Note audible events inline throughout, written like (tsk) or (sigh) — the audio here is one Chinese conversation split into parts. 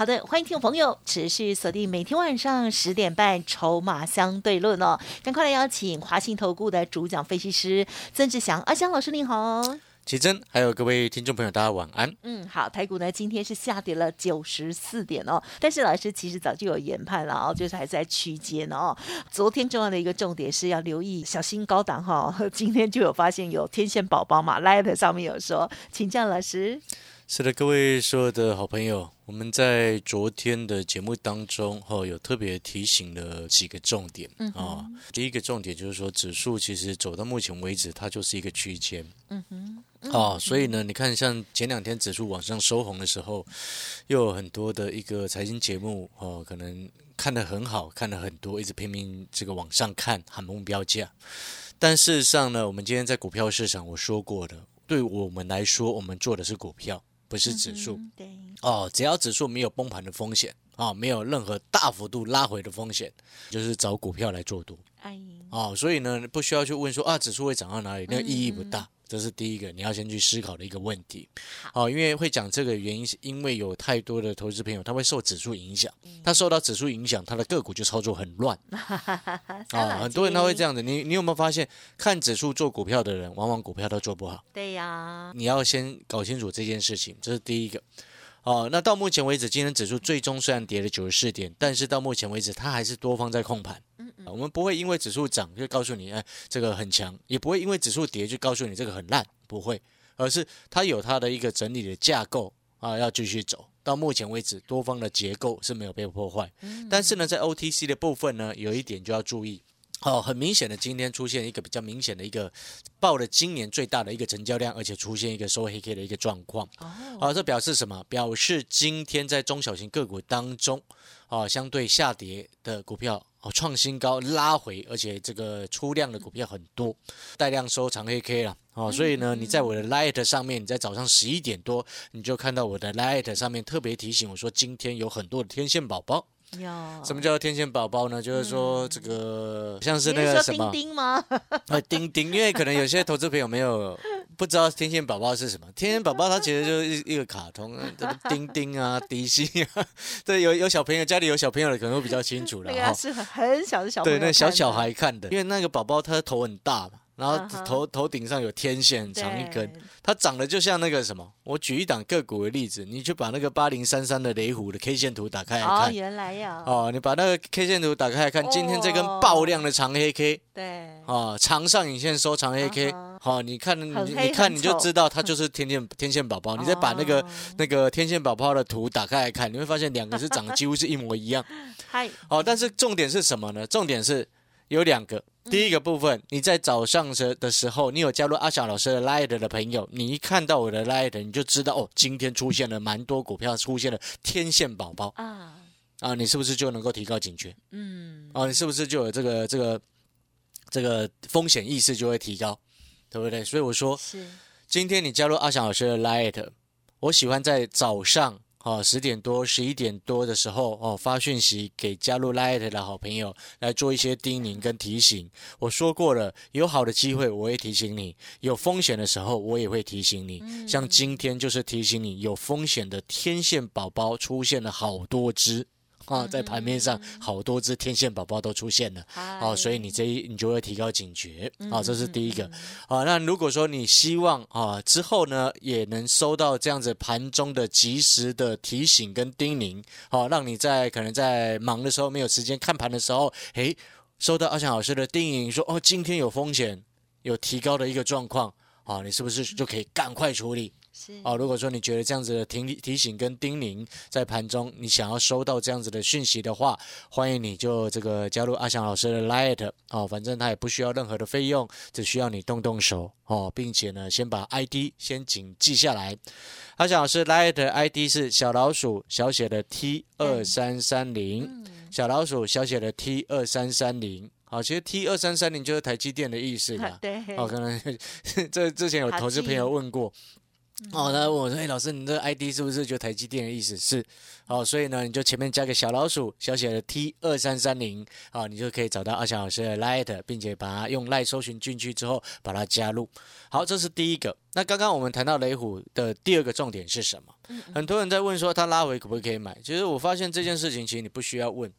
好的，欢迎听众朋友持续锁定每天晚上十点半《筹码相对论》哦，赶快来邀请华信投顾的主讲分析师曾志祥阿祥老师，您好。奇珍，还有各位听众朋友，大家晚安。嗯，好，台股呢今天是下跌了九十四点哦，但是老师其实早就有研判了哦，就是还在区间哦。昨天重要的一个重点是要留意小心高档哈，(laughs) 今天就有发现有天线宝宝嘛，Light 上面有说，请教老师。是的，各位所有的好朋友，我们在昨天的节目当中，哈，有特别提醒了几个重点啊。第一个重点就是说，指数其实走到目前为止，它就是一个区间。嗯哼。哦，所以呢，你看，像前两天指数往上收红的时候，又有很多的一个财经节目哦，可能看得很好，看得很多，一直拼命这个往上看，喊目标价。但事实上呢，我们今天在股票市场，我说过的，对我们来说，我们做的是股票。不是指数，对哦，只要指数没有崩盘的风险啊，没有任何大幅度拉回的风险，就是找股票来做多。哎，哦，所以呢，不需要去问说啊，指数会涨到哪里，那个意义不大。这是第一个你要先去思考的一个问题，好，因为会讲这个原因，是因为有太多的投资朋友他会受指数影响，他受到指数影响，他的个股就操作很乱啊，(laughs) 很多人他会这样子，你你有没有发现，看指数做股票的人，往往股票都做不好？对呀，你要先搞清楚这件事情，这是第一个。哦，那到目前为止，今天指数最终虽然跌了九十四点，但是到目前为止，它还是多方在控盘。我们不会因为指数涨就告诉你，哎，这个很强；也不会因为指数跌就告诉你这个很烂，不会，而是它有它的一个整理的架构啊，要继续走。到目前为止，多方的结构是没有被破坏。但是呢，在 OTC 的部分呢，有一点就要注意。哦，很明显的，今天出现一个比较明显的一个报了今年最大的一个成交量，而且出现一个收黑 K 的一个状况。哦，这表示什么？表示今天在中小型个股当中，哦，相对下跌的股票。哦，创新高拉回，而且这个出量的股票很多，带量收长黑 K 了哦，所以呢，你在我的 Light 上面，你在早上十一点多，你就看到我的 Light 上面特别提醒我说，今天有很多的天线宝宝。什么叫天线宝宝呢？就是说这个像是那个什么钉钉钉钉，因为可能有些投资朋友没有不知道天线宝宝是什么。天线宝宝它其实就是一一个卡通，什么钉钉啊、迪西啊，对，有有小朋友家里有小朋友的可能会比较清楚了。(laughs) 那个是很很小的小对，那小小孩看的，因为那个宝宝他头很大嘛。然后头头顶上有天线，长一根，它长得就像那个什么。我举一档个股的例子，你去把那个八零三三的雷虎的 K 线图打开来看。哦，原来呀。哦，你把那个 K 线图打开来看，今天这根爆量的长黑 K。对。哦，长上影线收长黑 K。好，你看，你你看，你就知道它就是天线天线宝宝。你再把那个那个天线宝宝的图打开来看，你会发现两个是长得几乎是一模一样。嗨。哦，但是重点是什么呢？重点是有两个。第一个部分，你在早上时的时候，你有加入阿翔老师的 Light 的朋友，你一看到我的 Light，你就知道哦，今天出现了蛮多股票出现了天线宝宝啊啊，你是不是就能够提高警觉？嗯，啊，你是不是就有这个这个这个风险意识就会提高，对不对？所以我说，是今天你加入阿翔老师的 Light，我喜欢在早上。哦，十点多、十一点多的时候，哦，发讯息给加入 Light 的好朋友来做一些叮咛跟提醒。我说过了，有好的机会我会提醒你，有风险的时候我也会提醒你。像今天就是提醒你，有风险的天线宝宝出现了好多只。啊，在盘面上好多只天线宝宝都出现了，哦，所以你这一你就会提高警觉，啊，这是第一个，啊，那如果说你希望啊之后呢也能收到这样子盘中的及时的提醒跟叮咛，好，让你在可能在忙的时候没有时间看盘的时候，诶，收到阿强老师的叮咛说，哦，今天有风险，有提高的一个状况，啊，你是不是就可以赶快处理？哦，如果说你觉得这样子的提提醒跟叮咛在盘中，你想要收到这样子的讯息的话，欢迎你就这个加入阿翔老师的 Light 哦，反正他也不需要任何的费用，只需要你动动手哦，并且呢，先把 ID 先谨记下来。阿翔老师 Light ID 是小老鼠小写的 T 二三三零，小老鼠小写的 T 二三三零。好，其实 T 二三三零就是台积电的意思啦。(laughs) 对，哦，可能 (laughs) 这之前有投资朋友问过。哦，他问我说：“哎，老师，你这 ID 是不是就台积电的意思？是，哦，所以呢，你就前面加个小老鼠，小写的 T 二三三零，啊，你就可以找到阿翔老师的 Light，并且把它用 Light 搜寻进去之后，把它加入。好，这是第一个。那刚刚我们谈到雷虎的第二个重点是什么？很多人在问说他拉回可不可以买？其实我发现这件事情，其实你不需要问，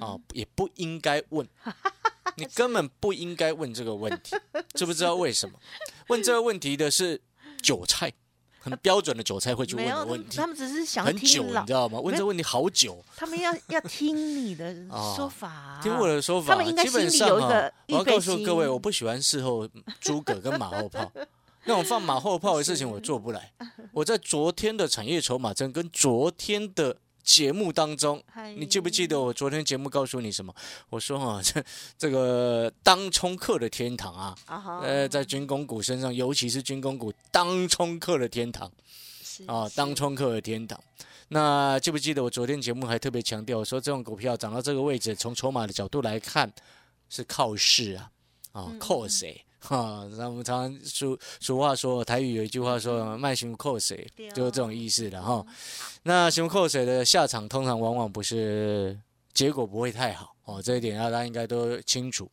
啊，也不应该问，(laughs) 你根本不应该问这个问题，知不知道为什么？问这个问题的是韭菜。很标准的韭菜会去问的问题，他们只是想很久，你知道吗？问这问题好久。他们要 (laughs) 要听你的说法，听我的说法。他们应该心里有一个我要告诉各位，我不喜欢事后诸葛跟马后炮，(laughs) 那种放马后炮的事情我做不来。我在昨天的产业筹码针跟昨天的。节目当中，你记不记得我昨天节目告诉你什么？我说哈，这 (laughs) 这个当冲客的天堂啊，呃，在军工股身上，尤其是军工股当冲客的天堂啊，当冲客的天堂。那记不记得我昨天节目还特别强调说，这种股票涨到这个位置，从筹码的角度来看，是靠势啊，啊，靠谁？哈，那我们常常俗俗话说，台语有一句话说“卖熊扣水”，就是这种意思的哈。(laughs) 那熊扣水的下场，通常往往不是结果不会太好哦，这一点大家应该都清楚。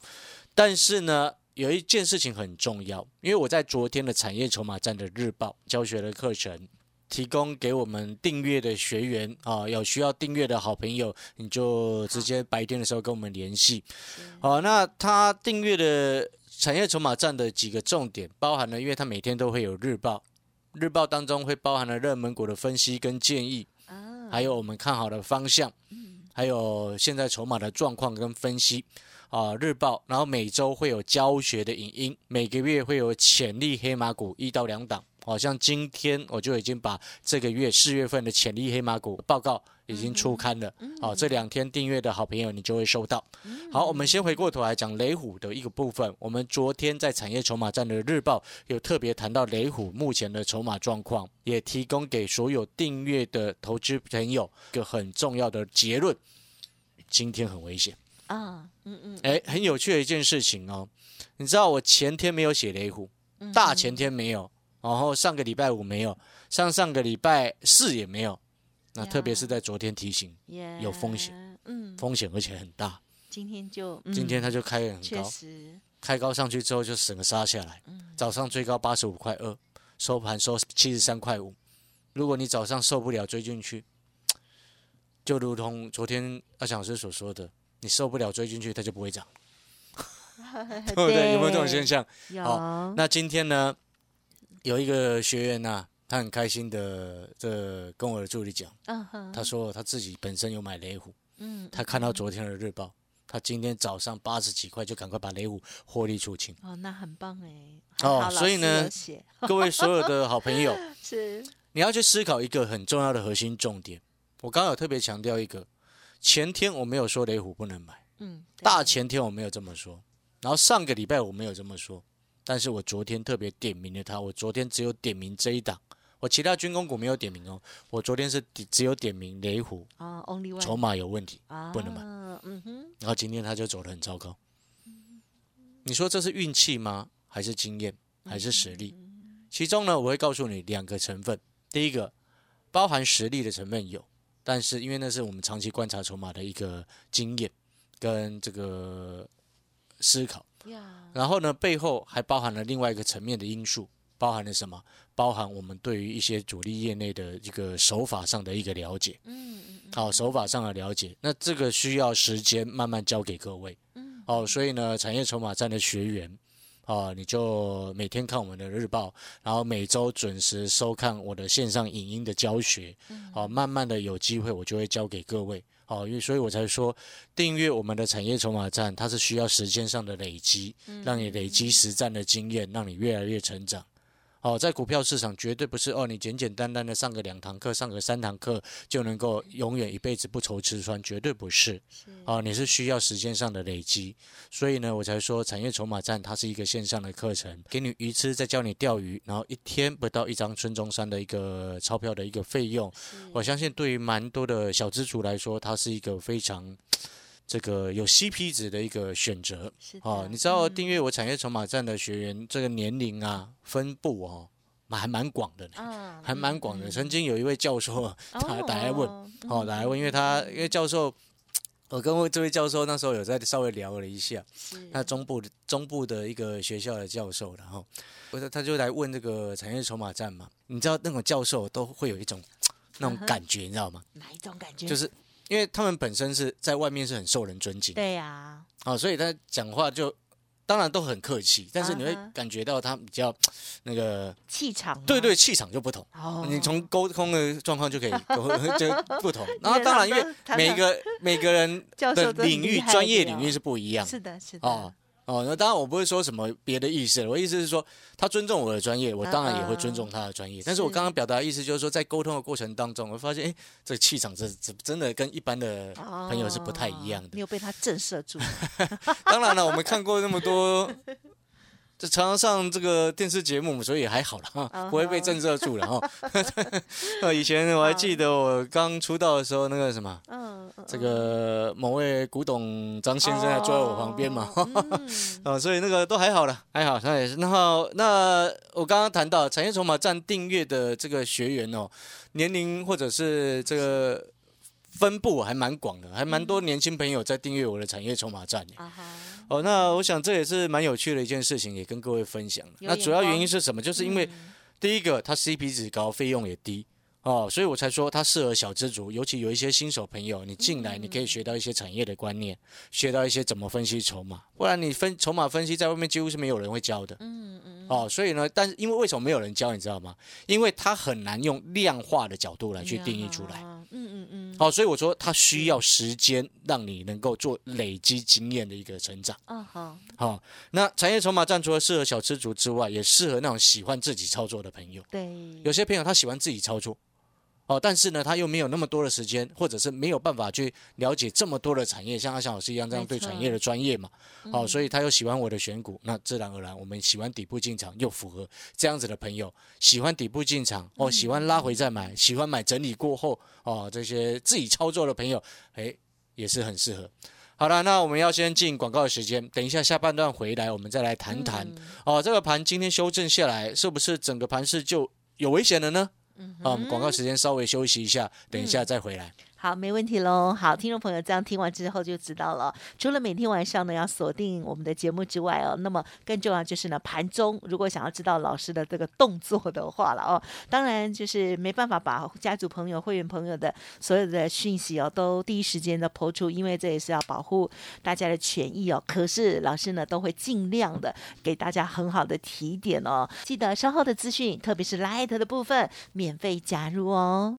但是呢，有一件事情很重要，因为我在昨天的产业筹码站的日报教学的课程，提供给我们订阅的学员啊，有需要订阅的好朋友，你就直接白天的时候跟我们联系。好，那他订阅的。产业筹码站的几个重点，包含了，因为它每天都会有日报，日报当中会包含了热门股的分析跟建议，还有我们看好的方向，还有现在筹码的状况跟分析，啊，日报，然后每周会有教学的影音，每个月会有潜力黑马股一到两档。好像今天我就已经把这个月四月份的潜力黑马股报告已经出刊了。好，这两天订阅的好朋友你就会收到。好，我们先回过头来讲雷虎的一个部分。我们昨天在产业筹码站的日报有特别谈到雷虎目前的筹码状况，也提供给所有订阅的投资朋友一个很重要的结论：今天很危险啊！嗯嗯，哎，很有趣的一件事情哦。你知道我前天没有写雷虎，大前天没有。然后上个礼拜五没有，上上个礼拜四也没有，那特别是在昨天提醒有风险，嗯，风险而且很大。今天就今天它就开很高，开高上去之后就整个杀下来，早上最高八十五块二，收盘收七十三块五。如果你早上受不了追进去，就如同昨天阿强老师所说的，你受不了追进去，它就不会涨，(laughs) 对不对？有没有这种现象？有。那今天呢？有一个学员呐，他很开心的这跟我的助理讲，他说他自己本身有买雷虎，嗯，他看到昨天的日报，他今天早上八十几块就赶快把雷虎获利出清。哦，那很棒哎。哦，所以呢，(laughs) 各位所有的好朋友，(laughs) 是你要去思考一个很重要的核心重点。我刚刚有特别强调一个，前天我没有说雷虎不能买，嗯，大前天我没有这么说，然后上个礼拜我没有这么说。但是我昨天特别点名了它，我昨天只有点名这一档，我其他军工股没有点名哦。我昨天是只有点名雷虎啊，only one，筹码有问题，不能买。嗯哼，然后今天它就走得很糟糕。你说这是运气吗？还是经验？还是实力？其中呢，我会告诉你两个成分。第一个，包含实力的成分有，但是因为那是我们长期观察筹码的一个经验跟这个思考。然后呢，背后还包含了另外一个层面的因素，包含了什么？包含我们对于一些主力业内的一个手法上的一个了解。嗯嗯。好，手法上的了解，那这个需要时间慢慢教给各位。嗯。好，所以呢，产业筹码站的学员，哦，你就每天看我们的日报，然后每周准时收看我的线上影音的教学。嗯。好，慢慢的有机会，我就会教给各位。好，因为所以我才说，订阅我们的产业筹码站，它是需要时间上的累积，让你累积实战的经验，让你越来越成长。哦，在股票市场绝对不是哦，你简简单单的上个两堂课，上个三堂课就能够永远一辈子不愁吃穿，绝对不是。哦，你是需要时间上的累积，所以呢，我才说产业筹码站它是一个线上的课程，给你鱼吃，再教你钓鱼，然后一天不到一张孙中山的一个钞票的一个费用，我相信对于蛮多的小资族来说，它是一个非常这个有 CP 值的一个选择。哦，你知道订阅我产业筹码站的学员这个年龄啊分布哦，蛮还蛮广的呢，嗯还蛮广的。曾经有一位教授啊，他打来问，哦，打来问，因为他因为教授。我跟这位教授那时候有在稍微聊了一下，那中部的中部的一个学校的教授，然后我说他就来问这个产业筹码站嘛，你知道那种教授都会有一种 (tsk) 那种感觉，你知道吗？哪一种感觉？就是因为他们本身是在外面是很受人尊敬，对呀，啊，所以他讲话就。当然都很客气，但是你会感觉到他比较那个气场，对对，气场就不同。哦，你从沟通的状况就可以 (laughs) 就不同。然后当然，因为每个每个人的领域专业领域是不一样，是的，是的。哦。哦，那当然我不会说什么别的意思，我意思是说他尊重我的专业，我当然也会尊重他的专业。但是我刚刚表达的意思就是说，在沟通的过程当中，我发现，哎，这个气场这这真的跟一般的朋友是不太一样的。你有被他震慑住？(laughs) 当然了，我们看过那么多。这常常上这个电视节目，所以还好了哈，不会被震慑住了哈。(laughs) 呃，以前我还记得我刚出道的时候，那个什么，嗯，这个某位古董张先生还坐在我旁边嘛，啊，(laughs) 所以那个都还好了，还好，那也是。然后那我刚刚谈到产业筹码站订阅的这个学员哦，年龄或者是这个。分布还蛮广的，还蛮多年轻朋友在订阅我的产业筹码站。哦，那我想这也是蛮有趣的一件事情，也跟各位分享。那主要原因是什么？就是因为第一个，它 CP 值高，费用也低。哦，所以我才说它适合小资族，尤其有一些新手朋友，你进来你可以学到一些产业的观念，学到一些怎么分析筹码，不然你分筹码分析在外面几乎是没有人会教的。嗯嗯。哦，所以呢，但是因为为什么没有人教，你知道吗？因为它很难用量化的角度来去定义出来。嗯嗯嗯。好，所以我说它需要时间，让你能够做累积经验的一个成长。嗯好。好，那产业筹码站除了适合小资族之外，也适合那种喜欢自己操作的朋友。对。有些朋友他喜欢自己操作。哦，但是呢，他又没有那么多的时间，或者是没有办法去了解这么多的产业，像阿翔老师一样这样对产业的专业嘛。哦，所以他又喜欢我的选股，那自然而然，我们喜欢底部进场，又符合这样子的朋友，喜欢底部进场，哦，喜欢拉回再买，喜欢买整理过后，哦，这些自己操作的朋友，诶，也是很适合。好了，那我们要先进广告的时间，等一下下半段回来，我们再来谈谈。哦，这个盘今天修正下来，是不是整个盘势就有危险了呢？啊，我们广告时间稍微休息一下，等一下再回来。好，没问题喽。好，听众朋友，这样听完之后就知道了。除了每天晚上呢要锁定我们的节目之外哦，那么更重要就是呢，盘中如果想要知道老师的这个动作的话了哦，当然就是没办法把家族朋友、会员朋友的所有的讯息哦都第一时间的抛出，因为这也是要保护大家的权益哦。可是老师呢都会尽量的给大家很好的提点哦。记得稍后的资讯，特别是 Light 的部分，免费加入哦。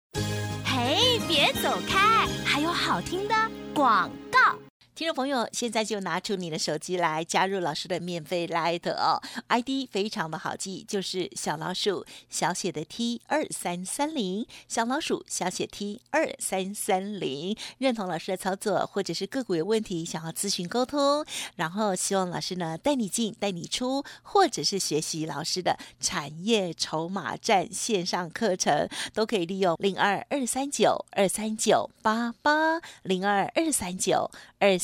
别走开！还有好听的广告。听众朋友，现在就拿出你的手机来加入老师的免费来的哦，ID 非常的好记，就是小老鼠小写的 T 二三三零，小老鼠小写 T 二三三零。认同老师的操作，或者是个股有问题想要咨询沟通，然后希望老师呢带你进带你出，或者是学习老师的产业筹码战线上课程，都可以利用零二二三九二三九八八零二二三九二。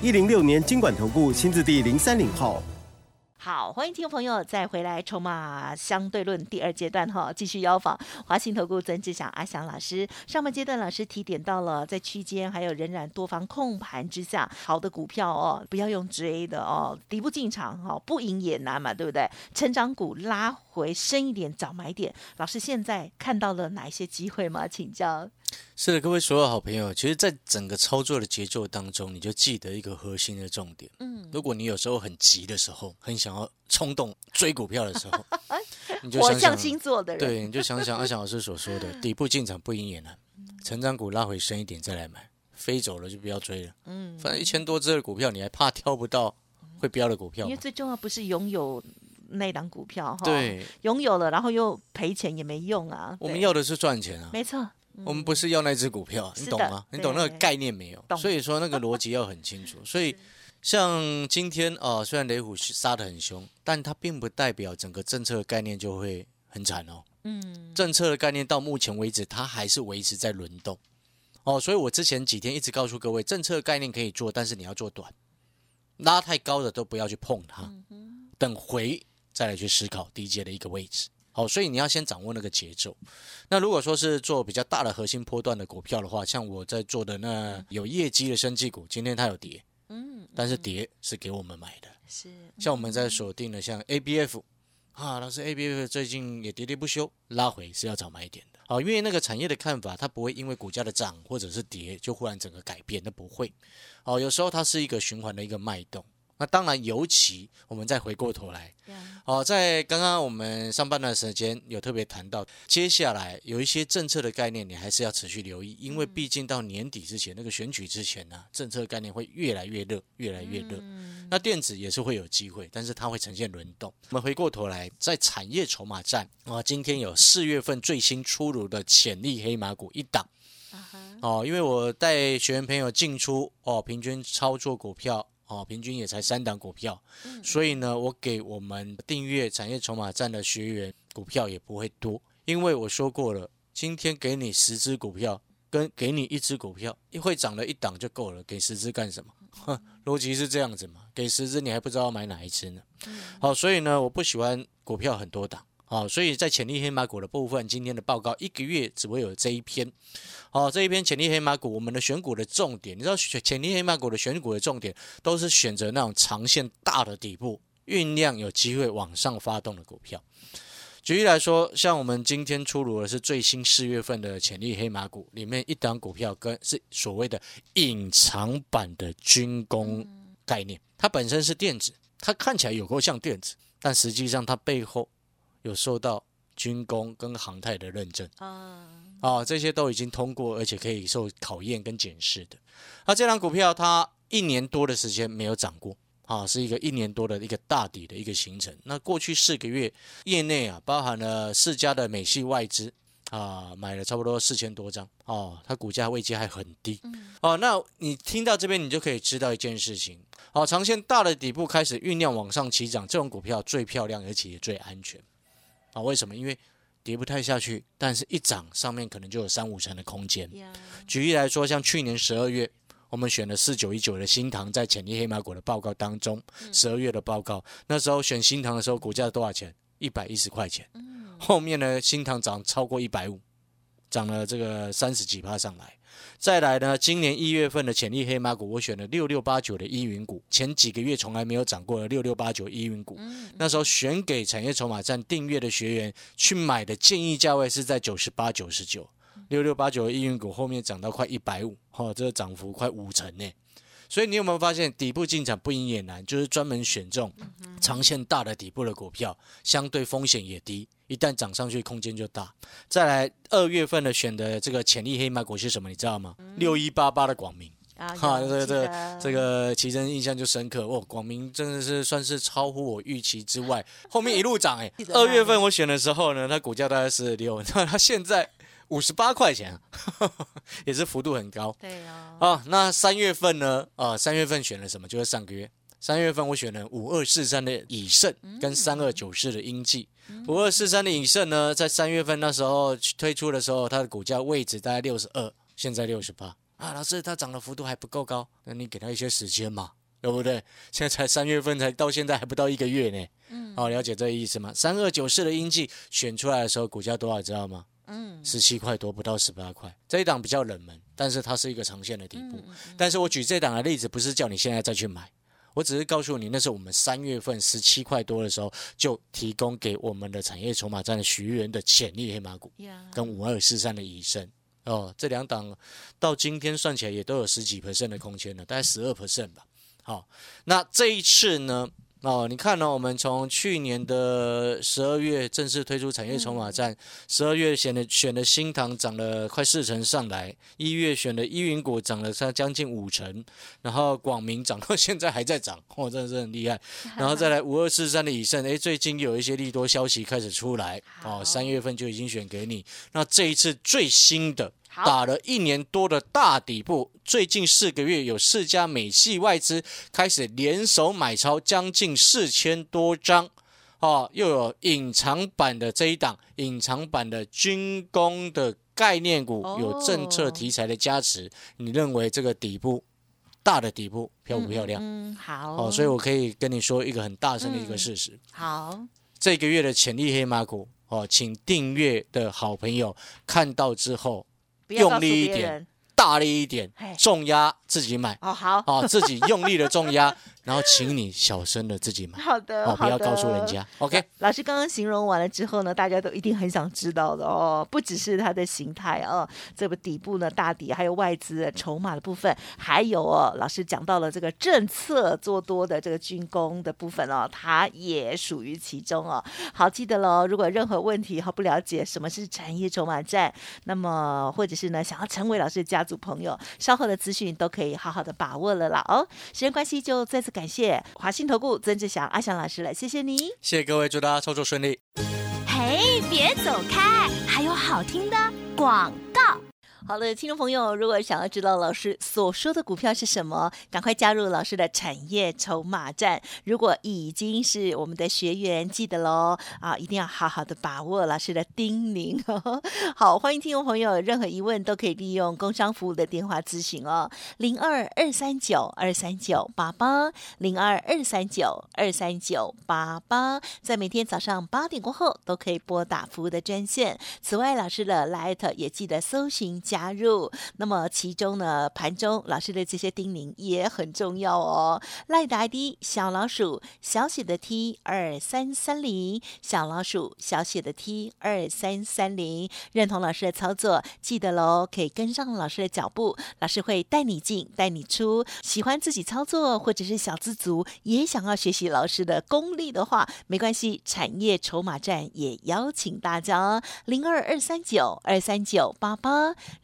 一零六年经管投顾新字第零三零号，好，欢迎听众朋友再回来筹码相对论第二阶段哈，继续邀访华信投顾曾志祥阿祥老师。上半阶段老师提点到了，在区间还有仍然多方控盘之下，好的股票哦，不要用追的哦，底部进场哈，不赢也难嘛，对不对？成长股拉回深一点，早买点。老师现在看到了哪一些机会吗？请教。是的，各位所有好朋友，其实，在整个操作的节奏当中，你就记得一个核心的重点。嗯，如果你有时候很急的时候，很想要冲动追股票的时候，(laughs) 你就想想星座的人，对，你就想想阿翔老师所说的，(laughs) 底部进场不赢也难，成长股拉回深一点再来买，飞走了就不要追了。嗯，反正一千多只的股票，你还怕挑不到会标的股票？因为最重要不是拥有那档股票哈，对，拥有了然后又赔钱也没用啊。我们要的是赚钱啊，没错。我们不是要那只股票，你懂吗？你懂那个概念没有？所以说那个逻辑要很清楚。所以像今天哦，虽然雷虎杀的很凶，但它并不代表整个政策的概念就会很惨哦。嗯，政策的概念到目前为止，它还是维持在轮动。哦，所以我之前几天一直告诉各位，政策概念可以做，但是你要做短，拉太高的都不要去碰它，等回再来去思考低阶的一个位置。好，所以你要先掌握那个节奏。那如果说是做比较大的核心波段的股票的话，像我在做的那有业绩的生技股，今天它有跌，嗯，但是跌是给我们买的，是。像我们在锁定的像 ABF，啊，老师 ABF 最近也喋喋不休，拉回是要找买点的。好，因为那个产业的看法，它不会因为股价的涨或者是跌就忽然整个改变，那不会。哦，有时候它是一个循环的一个脉动。那当然，尤其我们再回过头来，哦，在刚刚我们上半段时间有特别谈到，接下来有一些政策的概念，你还是要持续留意，因为毕竟到年底之前，那个选举之前呢，政策概念会越来越热，越来越热。那电子也是会有机会，但是它会呈现轮动。我们回过头来，在产业筹码战啊，今天有四月份最新出炉的潜力黑马股一档，哦，因为我带学员朋友进出哦，平均操作股票。哦，平均也才三档股票，所以呢，我给我们订阅产业筹码站的学员股票也不会多，因为我说过了，今天给你十只股票，跟给你一只股票，一会涨了一档就够了，给十只干什么？哼，(laughs) 逻辑是这样子嘛，给十只你还不知道买哪一只呢？好，所以呢，我不喜欢股票很多档。好，所以在潜力黑马股的部分，今天的报告一个月只会有这一篇。好，这一篇潜力黑马股，我们的选股的重点，你知道潜潜力黑马股的选股的重点，都是选择那种长线大的底部酝酿有机会往上发动的股票。举例来说，像我们今天出炉的是最新四月份的潜力黑马股，里面一档股票跟是所谓的隐藏版的军工概念，它本身是电子，它看起来有够像电子，但实际上它背后。有受到军工跟航太的认证啊，啊，这些都已经通过，而且可以受考验跟检视的。那这张股票它一年多的时间没有涨过啊，是一个一年多的一个大底的一个形成。那过去四个月，业内啊，包含了四家的美系外资啊，买了差不多四千多张哦，它股价位阶还很低哦。那你听到这边，你就可以知道一件事情，好，长线大的底部开始酝酿往上起涨，这种股票最漂亮，而且也最安全。啊，为什么？因为跌不太下去，但是一涨上面可能就有三五成的空间。举例来说，像去年十二月，我们选了四九一九的新塘，在潜力黑马股的报告当中，十二月的报告，那时候选新塘的时候，股价多少钱？一百一十块钱。后面呢，新塘涨超过一百五，涨了这个三十几趴上来。再来呢，今年一月份的潜力黑马股，我选了六六八九的依云股，前几个月从来没有涨过的六六八九依云股，那时候选给产业筹码站订阅的学员去买的建议价位是在九十八、九十九，六六八九的依云股后面涨到快一百五，哈，这个涨幅快五成呢。所以你有没有发现，底部进场不赢也难，就是专门选中长线大的底部的股票，相对风险也低，一旦涨上去空间就大。再来二月份的选的这个潜力黑马股是什么？你知道吗？六一八八的广明啊，(laughs) 哈这个这个这个奇珍印象就深刻哦。广明真的是算是超乎我预期之外，后面一路涨哎。(laughs) 二月份我选的时候呢，它股价大概是六，(laughs) 那它现在。五十八块钱，(laughs) 也是幅度很高。对啊。啊，那三月份呢？啊，三月份选了什么？就是上个月。三月份我选了五二四三的以盛跟三二九四的英记。五二四三的以盛呢，在三月份那时候推出的时候，它的股价位置大概六十二，现在六十八。啊，老师，它涨的幅度还不够高，那你给它一些时间嘛，对不对？现在才三月份，才到现在还不到一个月呢。嗯。好，了解这个意思吗？三二九四的英记选出来的时候，股价多少知道吗？嗯，十七块多，不到十八块，这一档比较冷门，但是它是一个长线的底部。但是我举这档的例子，不是叫你现在再去买，我只是告诉你，那是我们三月份十七块多的时候就提供给我们的产业筹码站的学员的潜力黑马股，跟五二四三的以盛哦，这两档到今天算起来也都有十几 percent 的空间了，大概十二 percent 吧。好，那这一次呢，哦，你看呢？我们从去年的十二月正式推出产业筹码战，十二月选的选的新塘涨了快四成上来，一月选的依云股涨了差将近五成，然后广明涨到现在还在涨，(laughs) 哦，真的是很厉害。(laughs) 然后再来五二四三的以盛，哎，最近有一些利多消息开始出来，哦，三月份就已经选给你。那这一次最新的。打了一年多的大底部，最近四个月有四家美系外资开始联手买超将近四千多张，哦，又有隐藏版的这一档，隐藏版的军工的概念股，有政策题材的加持，你认为这个底部大的底部漂不漂亮？嗯，好。哦，所以我可以跟你说一个很大声的一个事实。好，这个月的潜力黑马股，哦，请订阅的好朋友看到之后。用力一点，大力一点，重压自己买。哦，好，哦，自己用力的重压。(laughs) 然后请你小声的自己买，(laughs) 好的，不要告诉人家。OK，老师刚刚形容完了之后呢，大家都一定很想知道的哦，不只是它的形态哦，这个底部呢大底，还有外资筹码的部分，还有哦，老师讲到了这个政策做多的这个军工的部分哦，它也属于其中哦。好，记得喽，如果任何问题哈不了解什么是产业筹码战，那么或者是呢想要成为老师的家族朋友，稍后的资讯都可以好好的把握了啦哦。时间关系，就再次。感谢华信投顾曾志祥阿祥老师了，谢谢你，谢谢各位，祝大家操作顺利。嘿，别走开，还有好听的广告。好的，听众朋友，如果想要知道老师所说的股票是什么，赶快加入老师的产业筹码站。如果已经是我们的学员，记得喽啊，一定要好好的把握老师的叮咛。(laughs) 好，欢迎听众朋友，任何疑问都可以利用工商服务的电话咨询哦，零二二三九二三九八八，零二二三九二三九八八，在每天早上八点过后都可以拨打服务的专线。此外，老师的 Light 也记得搜寻加。加入，那么其中呢，盘中老师的这些叮咛也很重要哦。赖达 ID 小老鼠小写的 T 二三三零，小老鼠小写的 T 二三三零，认同老师的操作，记得喽，可以跟上老师的脚步，老师会带你进，带你出。喜欢自己操作或者是小资族，也想要学习老师的功力的话，没关系，产业筹码站也邀请大家零二二三九二三九八八。